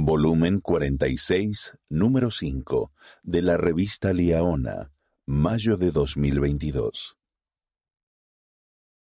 Volumen 46, número 5, de la revista Liaona, mayo de 2022.